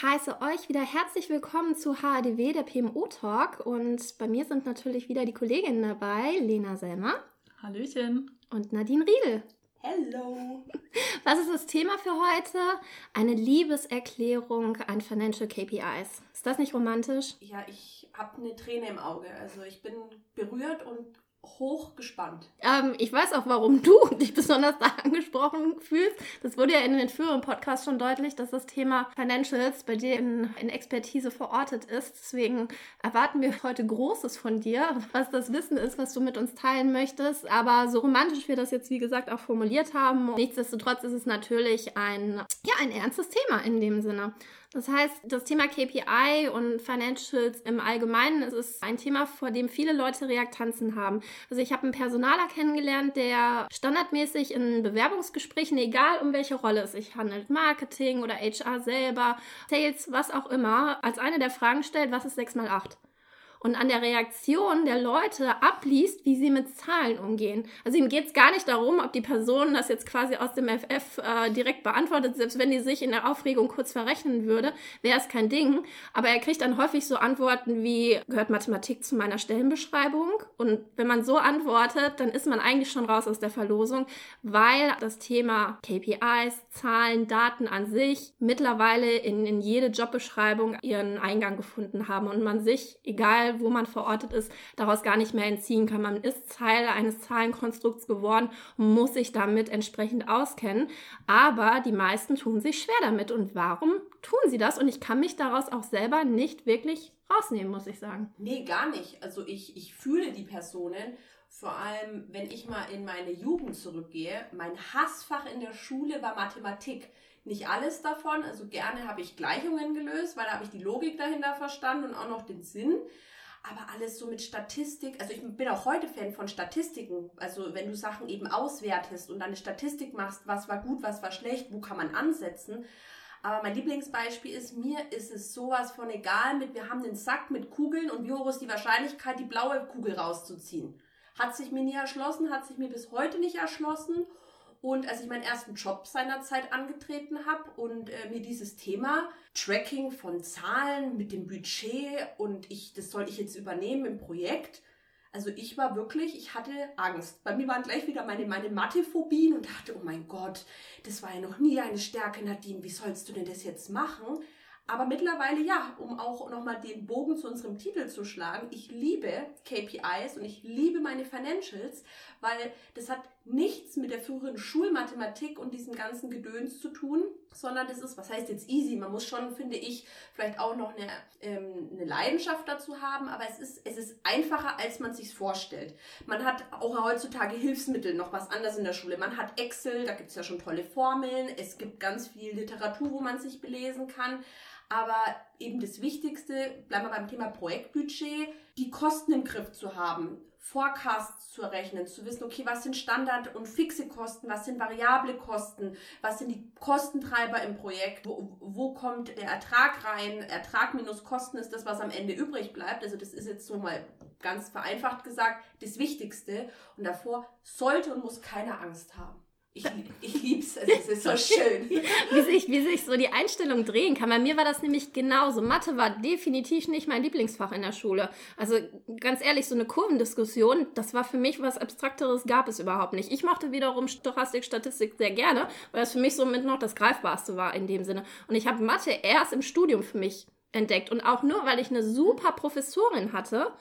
Ich heiße euch wieder herzlich willkommen zu HADW, der PMO Talk. Und bei mir sind natürlich wieder die Kolleginnen dabei, Lena Selmer. Hallöchen. Und Nadine Riedel. Hello. Was ist das Thema für heute? Eine Liebeserklärung an Financial KPIs. Ist das nicht romantisch? Ja, ich habe eine Träne im Auge. Also ich bin berührt und hochgespannt. Ähm, ich weiß auch, warum du dich besonders da angesprochen fühlst. Das wurde ja in den früheren Podcasts schon deutlich, dass das Thema Financials bei dir in, in Expertise verortet ist. Deswegen erwarten wir heute Großes von dir, was das Wissen ist, was du mit uns teilen möchtest. Aber so romantisch wir das jetzt, wie gesagt, auch formuliert haben, nichtsdestotrotz ist es natürlich ein, ja, ein ernstes Thema in dem Sinne. Das heißt, das Thema KPI und Financials im Allgemeinen ist ein Thema, vor dem viele Leute Reaktanzen haben. Also ich habe einen Personaler kennengelernt, der standardmäßig in Bewerbungsgesprächen, egal um welche Rolle es sich handelt, Marketing oder HR selber, Sales, was auch immer, als eine der Fragen stellt, was ist 6 mal 8? Und an der Reaktion der Leute abliest, wie sie mit Zahlen umgehen. Also ihm geht es gar nicht darum, ob die Person das jetzt quasi aus dem FF äh, direkt beantwortet, selbst wenn die sich in der Aufregung kurz verrechnen würde, wäre es kein Ding. Aber er kriegt dann häufig so Antworten wie, gehört Mathematik zu meiner Stellenbeschreibung? Und wenn man so antwortet, dann ist man eigentlich schon raus aus der Verlosung, weil das Thema KPIs, Zahlen, Daten an sich mittlerweile in, in jede Jobbeschreibung ihren Eingang gefunden haben und man sich, egal wo man verortet ist, daraus gar nicht mehr entziehen kann. Man ist Teil eines Zahlenkonstrukts geworden und muss sich damit entsprechend auskennen. Aber die meisten tun sich schwer damit. Und warum tun sie das? Und ich kann mich daraus auch selber nicht wirklich rausnehmen, muss ich sagen. Nee, gar nicht. Also ich, ich fühle die Personen. Vor allem, wenn ich mal in meine Jugend zurückgehe. Mein Hassfach in der Schule war Mathematik. Nicht alles davon, also gerne habe ich Gleichungen gelöst, weil da habe ich die Logik dahinter verstanden und auch noch den Sinn aber alles so mit Statistik. Also ich bin auch heute Fan von Statistiken. Also wenn du Sachen eben auswertest und dann eine Statistik machst, was war gut, was war schlecht, wo kann man ansetzen. Aber mein Lieblingsbeispiel ist, mir ist es sowas von egal mit, wir haben einen Sack mit Kugeln und wie hoch ist die Wahrscheinlichkeit, die blaue Kugel rauszuziehen. Hat sich mir nie erschlossen, hat sich mir bis heute nicht erschlossen. Und als ich meinen ersten Job seinerzeit angetreten habe und äh, mir dieses Thema Tracking von Zahlen mit dem Budget und ich, das soll ich jetzt übernehmen im Projekt. Also ich war wirklich, ich hatte Angst. Bei mir waren gleich wieder meine, meine Mathephobien und dachte, oh mein Gott, das war ja noch nie eine Stärke, Nadine, wie sollst du denn das jetzt machen? Aber mittlerweile ja, um auch nochmal den Bogen zu unserem Titel zu schlagen, ich liebe KPIs und ich liebe meine Financials, weil das hat nichts mit der früheren Schulmathematik und diesem ganzen Gedöns zu tun, sondern das ist, was heißt jetzt easy? Man muss schon, finde ich, vielleicht auch noch eine, ähm, eine Leidenschaft dazu haben, aber es ist, es ist einfacher, als man sich vorstellt. Man hat auch heutzutage Hilfsmittel, noch was anderes in der Schule. Man hat Excel, da gibt es ja schon tolle Formeln, es gibt ganz viel Literatur, wo man sich belesen kann. Aber eben das Wichtigste, bleiben wir beim Thema Projektbudget, die Kosten im Griff zu haben, Forecasts zu errechnen, zu wissen, okay, was sind Standard- und fixe Kosten, was sind variable Kosten, was sind die Kostentreiber im Projekt, wo, wo kommt der Ertrag rein, Ertrag minus Kosten ist das, was am Ende übrig bleibt. Also das ist jetzt so mal ganz vereinfacht gesagt das Wichtigste. Und davor sollte und muss keiner Angst haben. Ich, ich lieb's, also es ist so schön. wie, sich, wie sich so die Einstellung drehen kann. Bei mir war das nämlich genauso. Mathe war definitiv nicht mein Lieblingsfach in der Schule. Also ganz ehrlich, so eine Kurvendiskussion, das war für mich was Abstrakteres, gab es überhaupt nicht. Ich mochte wiederum Stochastik, Statistik sehr gerne, weil das für mich somit noch das Greifbarste war in dem Sinne. Und ich habe Mathe erst im Studium für mich entdeckt. Und auch nur, weil ich eine super Professorin hatte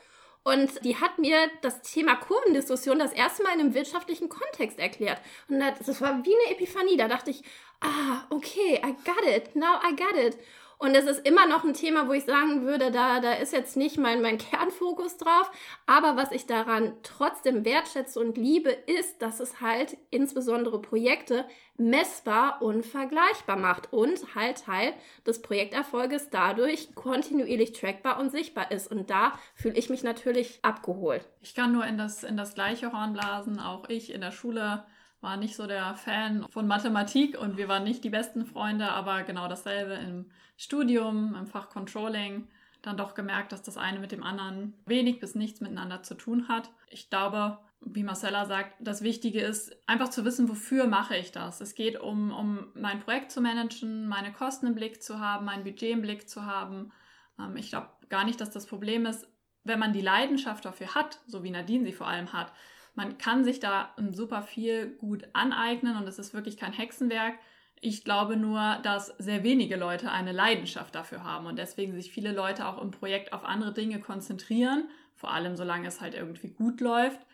und die hat mir das Thema Kurvendiskussion das erste Mal in einem wirtschaftlichen Kontext erklärt. Und das war wie eine Epiphanie. Da dachte ich, ah, okay, I got it. Now I got it. Und es ist immer noch ein Thema, wo ich sagen würde, da, da ist jetzt nicht mein, mein Kernfokus drauf. Aber was ich daran trotzdem wertschätze und liebe, ist, dass es halt insbesondere Projekte messbar und vergleichbar macht und halt Teil des Projekterfolges dadurch kontinuierlich trackbar und sichtbar ist. Und da fühle ich mich natürlich abgeholt. Ich kann nur in das, in das gleiche Horn blasen. Auch ich in der Schule war nicht so der Fan von Mathematik und wir waren nicht die besten Freunde, aber genau dasselbe im Studium, im Fach Controlling, dann doch gemerkt, dass das eine mit dem anderen wenig bis nichts miteinander zu tun hat. Ich glaube, wie Marcella sagt, das Wichtige ist, einfach zu wissen, wofür mache ich das. Es geht um, um mein Projekt zu managen, meine Kosten im Blick zu haben, mein Budget im Blick zu haben. Ähm, ich glaube gar nicht, dass das Problem ist, wenn man die Leidenschaft dafür hat, so wie Nadine sie vor allem hat. Man kann sich da super viel gut aneignen und es ist wirklich kein Hexenwerk. Ich glaube nur, dass sehr wenige Leute eine Leidenschaft dafür haben und deswegen sich viele Leute auch im Projekt auf andere Dinge konzentrieren, vor allem solange es halt irgendwie gut läuft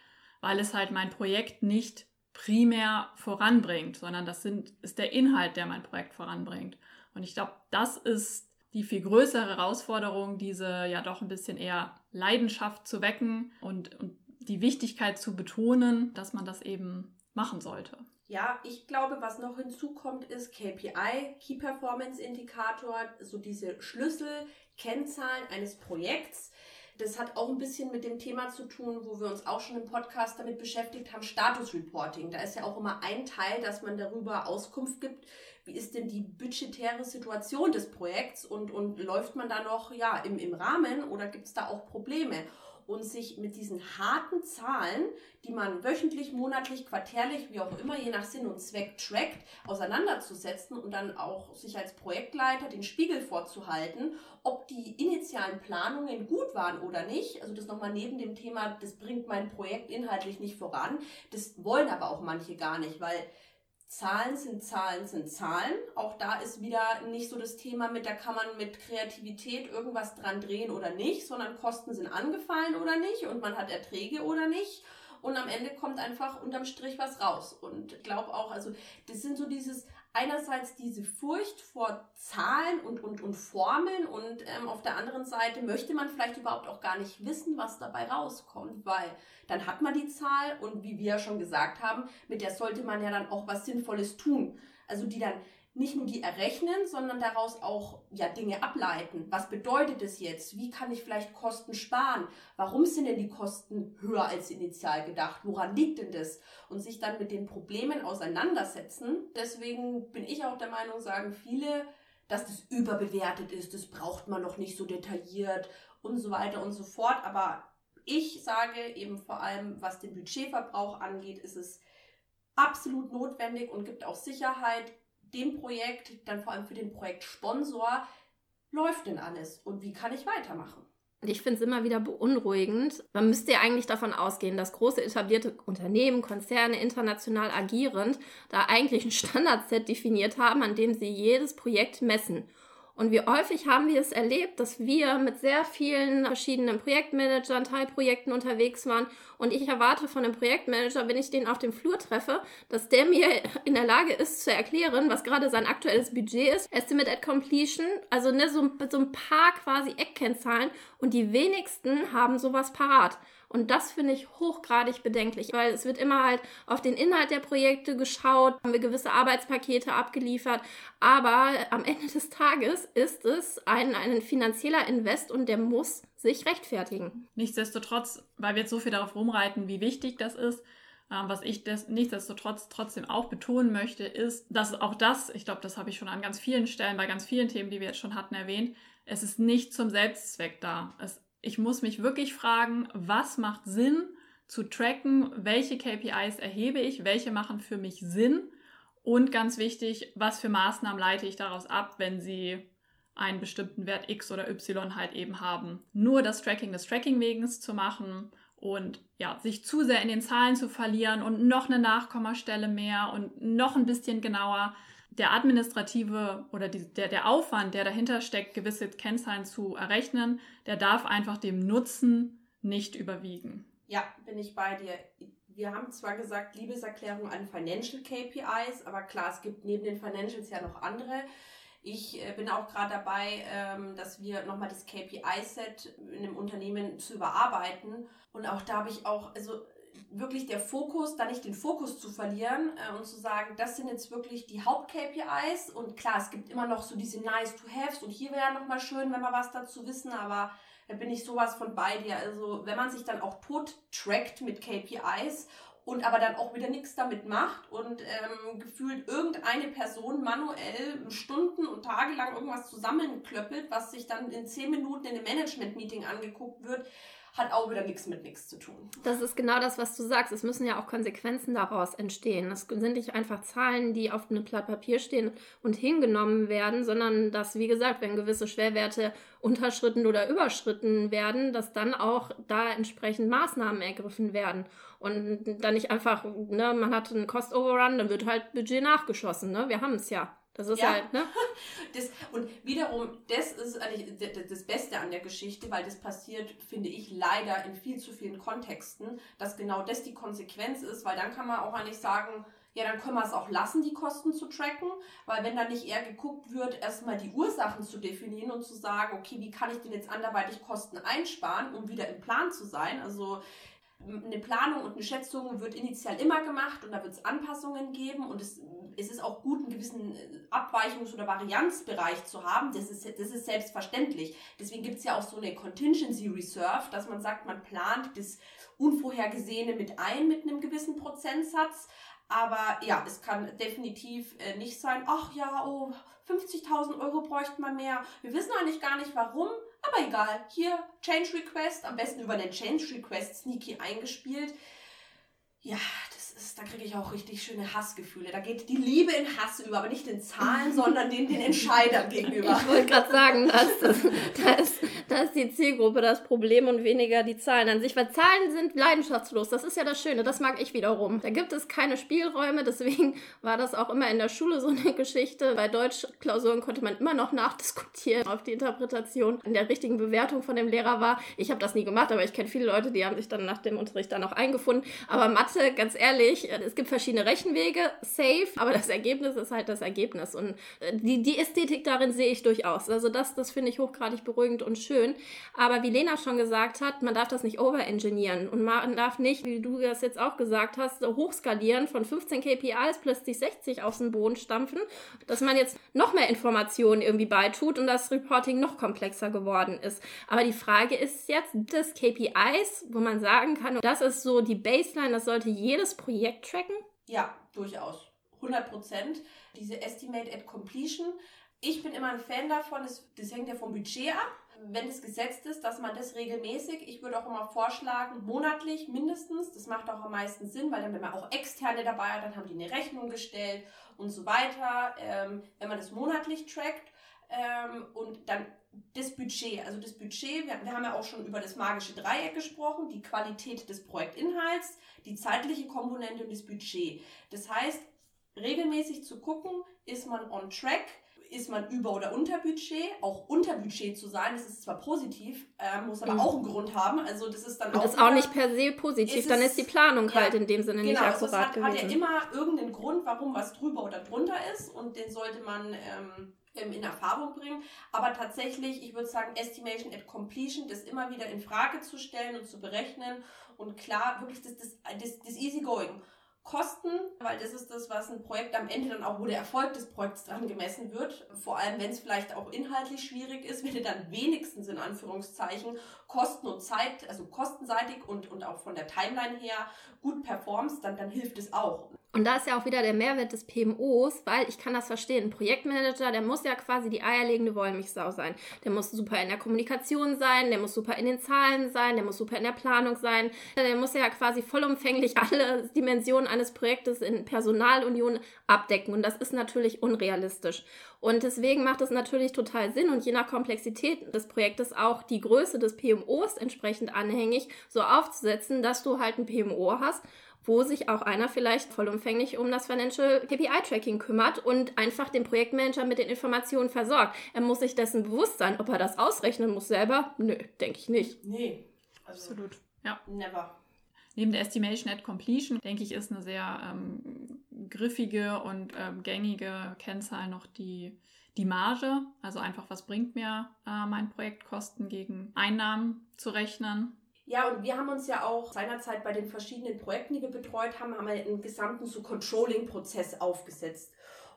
weil es halt mein Projekt nicht primär voranbringt, sondern das sind, ist der Inhalt, der mein Projekt voranbringt. Und ich glaube, das ist die viel größere Herausforderung, diese ja doch ein bisschen eher Leidenschaft zu wecken und, und die Wichtigkeit zu betonen, dass man das eben machen sollte. Ja, ich glaube, was noch hinzukommt, ist KPI, Key Performance Indikator, so diese Schlüsselkennzahlen eines Projekts das hat auch ein bisschen mit dem Thema zu tun, wo wir uns auch schon im Podcast damit beschäftigt haben, Status Reporting. Da ist ja auch immer ein Teil, dass man darüber Auskunft gibt, wie ist denn die budgetäre Situation des Projekts und, und läuft man da noch ja, im, im Rahmen oder gibt es da auch Probleme? Und sich mit diesen harten Zahlen, die man wöchentlich, monatlich, quartärlich, wie auch immer, je nach Sinn und Zweck trackt, auseinanderzusetzen und dann auch sich als Projektleiter den Spiegel vorzuhalten, ob die initialen Planungen gut waren oder nicht. Also das nochmal neben dem Thema, das bringt mein Projekt inhaltlich nicht voran. Das wollen aber auch manche gar nicht, weil Zahlen sind Zahlen sind Zahlen. Auch da ist wieder nicht so das Thema mit, da kann man mit Kreativität irgendwas dran drehen oder nicht, sondern Kosten sind angefallen oder nicht und man hat Erträge oder nicht. Und am Ende kommt einfach unterm Strich was raus. Und ich glaube auch, also das sind so dieses, einerseits diese Furcht vor Zahlen und, und, und Formeln und ähm, auf der anderen Seite möchte man vielleicht überhaupt auch gar nicht wissen, was dabei rauskommt, weil dann hat man die Zahl und wie wir ja schon gesagt haben, mit der sollte man ja dann auch was Sinnvolles tun. Also die dann nicht nur die errechnen, sondern daraus auch ja Dinge ableiten. Was bedeutet es jetzt? Wie kann ich vielleicht Kosten sparen? Warum sind denn die Kosten höher als initial gedacht? Woran liegt denn das? Und sich dann mit den Problemen auseinandersetzen. Deswegen bin ich auch der Meinung, sagen viele, dass das überbewertet ist, das braucht man noch nicht so detailliert und so weiter und so fort. Aber ich sage eben vor allem, was den Budgetverbrauch angeht, ist es absolut notwendig und gibt auch Sicherheit dem Projekt, dann vor allem für den Projektsponsor, läuft denn alles und wie kann ich weitermachen? Ich finde es immer wieder beunruhigend. Man müsste ja eigentlich davon ausgehen, dass große etablierte Unternehmen, Konzerne international agierend da eigentlich ein Standardset definiert haben, an dem sie jedes Projekt messen. Und wie häufig haben wir es erlebt, dass wir mit sehr vielen verschiedenen Projektmanagern, Teilprojekten unterwegs waren. Und ich erwarte von dem Projektmanager, wenn ich den auf dem Flur treffe, dass der mir in der Lage ist zu erklären, was gerade sein aktuelles Budget ist. Estimate at Completion, also ne, so, so ein paar quasi Eckkennzahlen. Und die wenigsten haben sowas parat. Und das finde ich hochgradig bedenklich, weil es wird immer halt auf den Inhalt der Projekte geschaut, haben wir gewisse Arbeitspakete abgeliefert, aber am Ende des Tages ist es ein, ein finanzieller Invest und der muss sich rechtfertigen. Nichtsdestotrotz, weil wir jetzt so viel darauf rumreiten, wie wichtig das ist, ähm, was ich das nichtsdestotrotz trotzdem auch betonen möchte, ist, dass auch das, ich glaube, das habe ich schon an ganz vielen Stellen, bei ganz vielen Themen, die wir jetzt schon hatten, erwähnt, es ist nicht zum Selbstzweck da. Es ich muss mich wirklich fragen, was macht Sinn zu tracken, welche KPIs erhebe ich, welche machen für mich Sinn? Und ganz wichtig, was für Maßnahmen leite ich daraus ab, wenn sie einen bestimmten Wert X oder Y halt eben haben. Nur das Tracking des Tracking wegens zu machen und ja, sich zu sehr in den Zahlen zu verlieren und noch eine Nachkommastelle mehr und noch ein bisschen genauer, der administrative oder die, der, der Aufwand, der dahinter steckt, gewisse Kennzahlen zu errechnen, der darf einfach dem Nutzen nicht überwiegen. Ja, bin ich bei dir. Wir haben zwar gesagt, Liebeserklärung an Financial KPIs, aber klar, es gibt neben den Financials ja noch andere. Ich äh, bin auch gerade dabei, ähm, dass wir nochmal das KPI-Set in dem Unternehmen zu überarbeiten. Und auch da habe ich auch, also wirklich der Fokus, da nicht den Fokus zu verlieren äh, und zu sagen, das sind jetzt wirklich die Haupt-KPIs und klar, es gibt immer noch so diese Nice-to-Haves und hier wäre nochmal schön, wenn wir was dazu wissen, aber da bin ich sowas von bei dir. Also wenn man sich dann auch tot trackt mit KPIs und aber dann auch wieder nichts damit macht und ähm, gefühlt irgendeine Person manuell Stunden und Tage lang irgendwas zusammenklöppelt, was sich dann in zehn Minuten in einem Management-Meeting angeguckt wird, hat auch wieder nichts mit nichts zu tun. Das ist genau das, was du sagst. Es müssen ja auch Konsequenzen daraus entstehen. Das sind nicht einfach Zahlen, die auf einem Blatt Papier stehen und hingenommen werden, sondern dass, wie gesagt, wenn gewisse Schwerwerte unterschritten oder überschritten werden, dass dann auch da entsprechend Maßnahmen ergriffen werden. Und dann nicht einfach, ne, man hat einen Cost Overrun, dann wird halt Budget nachgeschossen. Ne? Wir haben es ja. Das ist ja. halt, ne? Das, und wiederum, das ist eigentlich das Beste an der Geschichte, weil das passiert, finde ich, leider in viel zu vielen Kontexten, dass genau das die Konsequenz ist, weil dann kann man auch eigentlich sagen, ja, dann können wir es auch lassen, die Kosten zu tracken, weil wenn dann nicht eher geguckt wird, erstmal die Ursachen zu definieren und zu sagen, okay, wie kann ich denn jetzt anderweitig Kosten einsparen, um wieder im Plan zu sein? Also eine Planung und eine Schätzung wird initial immer gemacht und da wird es Anpassungen geben und es, es ist auch gut, einen gewissen äh, Abweichungs- oder Varianzbereich zu haben. Das ist, das ist selbstverständlich. Deswegen gibt es ja auch so eine Contingency Reserve, dass man sagt, man plant das Unvorhergesehene mit ein mit einem gewissen Prozentsatz. Aber ja, es kann definitiv äh, nicht sein, ach ja, oh, 50.000 Euro bräuchte man mehr. Wir wissen eigentlich gar nicht warum, aber egal. Hier Change Request, am besten über den Change Request Sneaky eingespielt. Ja, ist, da kriege ich auch richtig schöne Hassgefühle. Da geht die Liebe in Hass über, aber nicht den Zahlen, sondern den, den Entscheidern gegenüber. Ich wollte gerade sagen, da ist, das, da, ist, da ist die Zielgruppe das Problem und weniger die Zahlen an sich, weil Zahlen sind leidenschaftslos. Das ist ja das Schöne, das mag ich wiederum. Da gibt es keine Spielräume, deswegen war das auch immer in der Schule so eine Geschichte. Bei Deutschklausuren konnte man immer noch nachdiskutieren auf die Interpretation. In der richtigen Bewertung von dem Lehrer war, ich habe das nie gemacht, aber ich kenne viele Leute, die haben sich dann nach dem Unterricht dann auch eingefunden. Aber Mathe, ganz ehrlich, ehrlich, äh, es gibt verschiedene Rechenwege, safe, aber das Ergebnis ist halt das Ergebnis. Und äh, die, die Ästhetik darin sehe ich durchaus. Also das, das finde ich hochgradig beruhigend und schön. Aber wie Lena schon gesagt hat, man darf das nicht overengineeren und man darf nicht, wie du das jetzt auch gesagt hast, hochskalieren von 15 KPIs plötzlich 60 aus dem Boden stampfen, dass man jetzt noch mehr Informationen irgendwie beitut und das Reporting noch komplexer geworden ist. Aber die Frage ist jetzt, das KPIs, wo man sagen kann, das ist so die Baseline, das sollte jedes Projekt Projekt tracken? Ja, durchaus. 100 Prozent. Diese Estimate at Completion. Ich bin immer ein Fan davon, das, das hängt ja vom Budget ab. Wenn es gesetzt ist, dass man das regelmäßig, ich würde auch immer vorschlagen, monatlich mindestens, das macht auch am meisten Sinn, weil dann, wenn man auch Externe dabei hat, dann haben die eine Rechnung gestellt und so weiter. Ähm, wenn man das monatlich trackt ähm, und dann das Budget, also das Budget, wir, wir, haben ja auch schon über das magische Dreieck gesprochen, die Qualität des Projektinhalts, die zeitliche Komponente und das Budget. Das heißt, regelmäßig zu gucken, ist man on track, ist man über oder unter Budget, auch unter Budget zu sein, das ist zwar positiv, äh, muss aber mhm. auch einen Grund haben. Also das ist dann auch. Das ist auch nicht per se positiv, ist dann ist die Planung ja, halt in dem Sinne genau, nicht akkurat also es hat, gewesen. hat ja immer irgendeinen Grund, warum was drüber oder drunter ist und den sollte man ähm, ähm, in Erfahrung bringen. Aber tatsächlich, ich würde sagen, Estimation at Completion, das immer wieder in Frage zu stellen und zu berechnen und klar, wirklich das, das, das, das Easygoing. Kosten, weil das ist das, was ein Projekt am Ende dann auch, wo der Erfolg des Projekts dran gemessen wird. Vor allem, wenn es vielleicht auch inhaltlich schwierig ist, wenn du dann wenigstens in Anführungszeichen Kosten und Zeit, also kostenseitig und, und auch von der Timeline her gut performst, dann, dann hilft es auch. Und da ist ja auch wieder der Mehrwert des PMOs, weil ich kann das verstehen. Ein Projektmanager, der muss ja quasi die eierlegende Wollmilchsau sein. Der muss super in der Kommunikation sein, der muss super in den Zahlen sein, der muss super in der Planung sein. Der muss ja quasi vollumfänglich alle Dimensionen eines Projektes in Personalunion abdecken. Und das ist natürlich unrealistisch. Und deswegen macht es natürlich total Sinn und je nach Komplexität des Projektes auch die Größe des PMOs entsprechend anhängig so aufzusetzen, dass du halt ein PMO hast, wo sich auch einer vielleicht vollumfänglich um das Financial KPI Tracking kümmert und einfach den Projektmanager mit den Informationen versorgt. Er muss sich dessen bewusst sein, ob er das ausrechnen muss selber. Nö, denke ich nicht. Nee, also absolut. Ja. Never. Neben der Estimation at Completion, denke ich, ist eine sehr ähm, griffige und ähm, gängige Kennzahl noch die, die Marge. Also einfach, was bringt mir äh, mein Projektkosten gegen Einnahmen zu rechnen. Ja, und wir haben uns ja auch seinerzeit bei den verschiedenen Projekten, die wir betreut haben, haben wir einen gesamten so Controlling-Prozess aufgesetzt.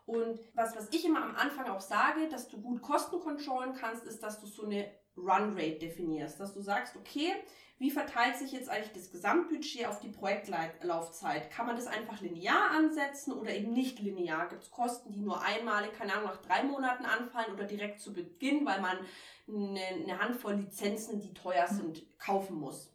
Und was, was ich immer am Anfang auch sage, dass du gut Kosten kontrollen kannst, ist, dass du so eine Run Rate definierst, dass du sagst, okay, wie verteilt sich jetzt eigentlich das Gesamtbudget auf die Projektlaufzeit? Kann man das einfach linear ansetzen oder eben nicht linear? Gibt es Kosten, die nur einmalig, keine Ahnung, nach drei Monaten anfallen oder direkt zu Beginn, weil man eine, eine Handvoll Lizenzen, die teuer sind, kaufen muss?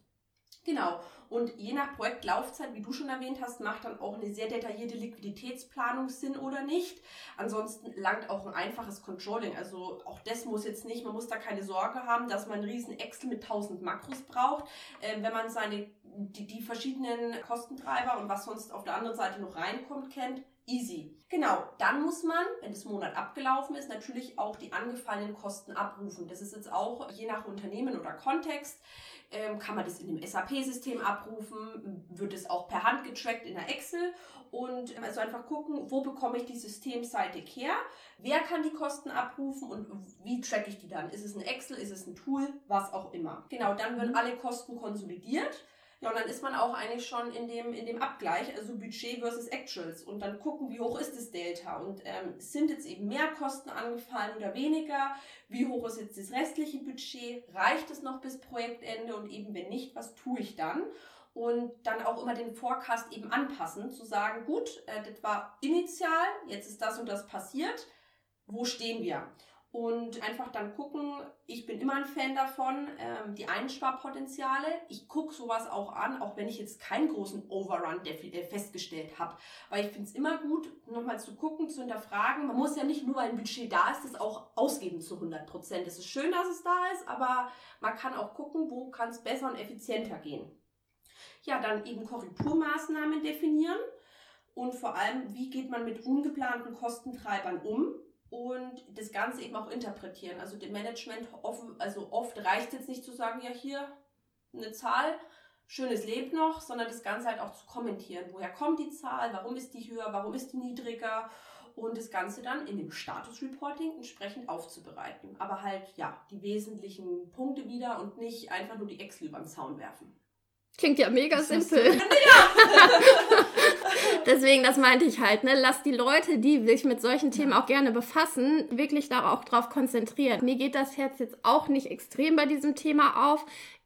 Genau. Und je nach Projektlaufzeit, wie du schon erwähnt hast, macht dann auch eine sehr detaillierte Liquiditätsplanung Sinn oder nicht. Ansonsten langt auch ein einfaches Controlling. Also auch das muss jetzt nicht, man muss da keine Sorge haben, dass man einen riesen Excel mit 1000 Makros braucht. Äh, wenn man seine, die, die verschiedenen Kostentreiber und was sonst auf der anderen Seite noch reinkommt, kennt, Easy. Genau, dann muss man, wenn das Monat abgelaufen ist, natürlich auch die angefallenen Kosten abrufen. Das ist jetzt auch je nach Unternehmen oder Kontext ähm, kann man das in dem SAP-System abrufen, wird es auch per Hand getrackt in der Excel und also einfach gucken, wo bekomme ich die systemseitig her, wer kann die Kosten abrufen und wie tracke ich die dann? Ist es ein Excel, ist es ein Tool, was auch immer. Genau, dann werden alle Kosten konsolidiert ja, und dann ist man auch eigentlich schon in dem, in dem Abgleich, also Budget versus Actuals. Und dann gucken, wie hoch ist das Delta? Und ähm, sind jetzt eben mehr Kosten angefallen oder weniger, wie hoch ist jetzt das restliche Budget, reicht es noch bis Projektende? Und eben wenn nicht, was tue ich dann? Und dann auch immer den Forecast eben anpassen, zu sagen, gut, äh, das war initial, jetzt ist das und das passiert, wo stehen wir? Und einfach dann gucken, ich bin immer ein Fan davon, ähm, die Einsparpotenziale. Ich gucke sowas auch an, auch wenn ich jetzt keinen großen Overrun festgestellt habe. Weil ich finde es immer gut, nochmal zu gucken, zu hinterfragen. Man muss ja nicht nur, weil ein Budget da ist, das auch ausgeben zu 100 Prozent. Es ist schön, dass es da ist, aber man kann auch gucken, wo kann es besser und effizienter gehen. Ja, dann eben Korrekturmaßnahmen definieren und vor allem, wie geht man mit ungeplanten Kostentreibern um und das Ganze eben auch interpretieren. Also dem Management offen, also oft reicht es jetzt nicht zu sagen, ja hier eine Zahl, schönes lebt noch, sondern das Ganze halt auch zu kommentieren. Woher kommt die Zahl? Warum ist die höher? Warum ist die niedriger? Und das Ganze dann in dem Status Reporting entsprechend aufzubereiten. Aber halt, ja, die wesentlichen Punkte wieder und nicht einfach nur die Excel über den Zaun werfen. Klingt ja mega simpel. Ja. Deswegen, das meinte ich halt, ne? Lass die Leute, die sich mit solchen Themen auch gerne befassen, wirklich da auch drauf konzentrieren. Mir geht das Herz jetzt auch nicht extrem bei diesem Thema auf.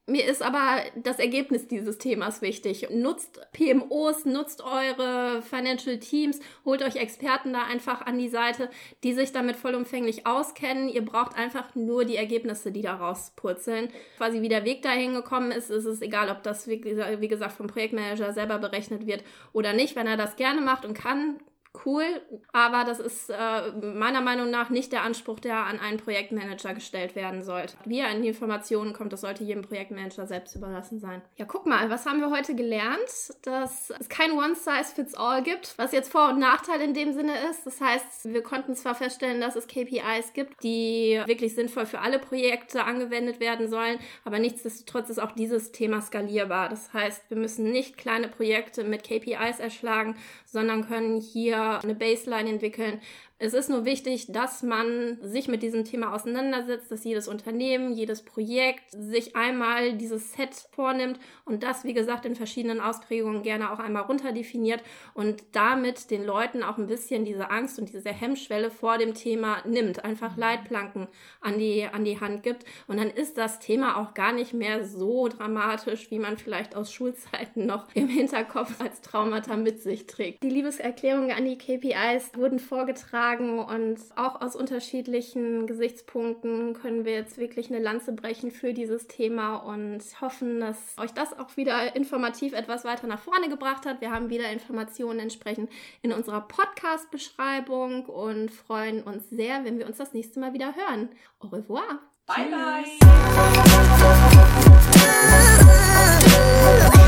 Mir ist aber das Ergebnis dieses Themas wichtig. Nutzt PMOs, nutzt eure Financial Teams, holt euch Experten da einfach an die Seite, die sich damit vollumfänglich auskennen. Ihr braucht einfach nur die Ergebnisse, die da rauspurzeln. Quasi wie der Weg dahin gekommen ist, ist es egal, ob das wie gesagt vom Projektmanager selber berechnet wird oder nicht. Wenn er das gerne macht und kann, cool, aber das ist äh, meiner Meinung nach nicht der Anspruch, der an einen Projektmanager gestellt werden sollte. Wie er an die Informationen kommt, das sollte jedem Projektmanager selbst überlassen sein. Ja, guck mal, was haben wir heute gelernt? Dass es kein One-Size-Fits-All gibt, was jetzt Vor- und Nachteil in dem Sinne ist. Das heißt, wir konnten zwar feststellen, dass es KPIs gibt, die wirklich sinnvoll für alle Projekte angewendet werden sollen, aber nichtsdestotrotz ist auch dieses Thema skalierbar. Das heißt, wir müssen nicht kleine Projekte mit KPIs erschlagen, sondern können hier eine Baseline entwickeln, es ist nur wichtig, dass man sich mit diesem Thema auseinandersetzt, dass jedes Unternehmen, jedes Projekt sich einmal dieses Set vornimmt und das, wie gesagt, in verschiedenen Ausprägungen gerne auch einmal runterdefiniert und damit den Leuten auch ein bisschen diese Angst und diese Hemmschwelle vor dem Thema nimmt, einfach Leitplanken an die, an die Hand gibt. Und dann ist das Thema auch gar nicht mehr so dramatisch, wie man vielleicht aus Schulzeiten noch im Hinterkopf als Traumata mit sich trägt. Die Liebeserklärungen an die KPIs wurden vorgetragen sagen und auch aus unterschiedlichen Gesichtspunkten können wir jetzt wirklich eine Lanze brechen für dieses Thema und hoffen, dass euch das auch wieder informativ etwas weiter nach vorne gebracht hat. Wir haben wieder Informationen entsprechend in unserer Podcast-Beschreibung und freuen uns sehr, wenn wir uns das nächste Mal wieder hören. Au revoir. Bye, bye.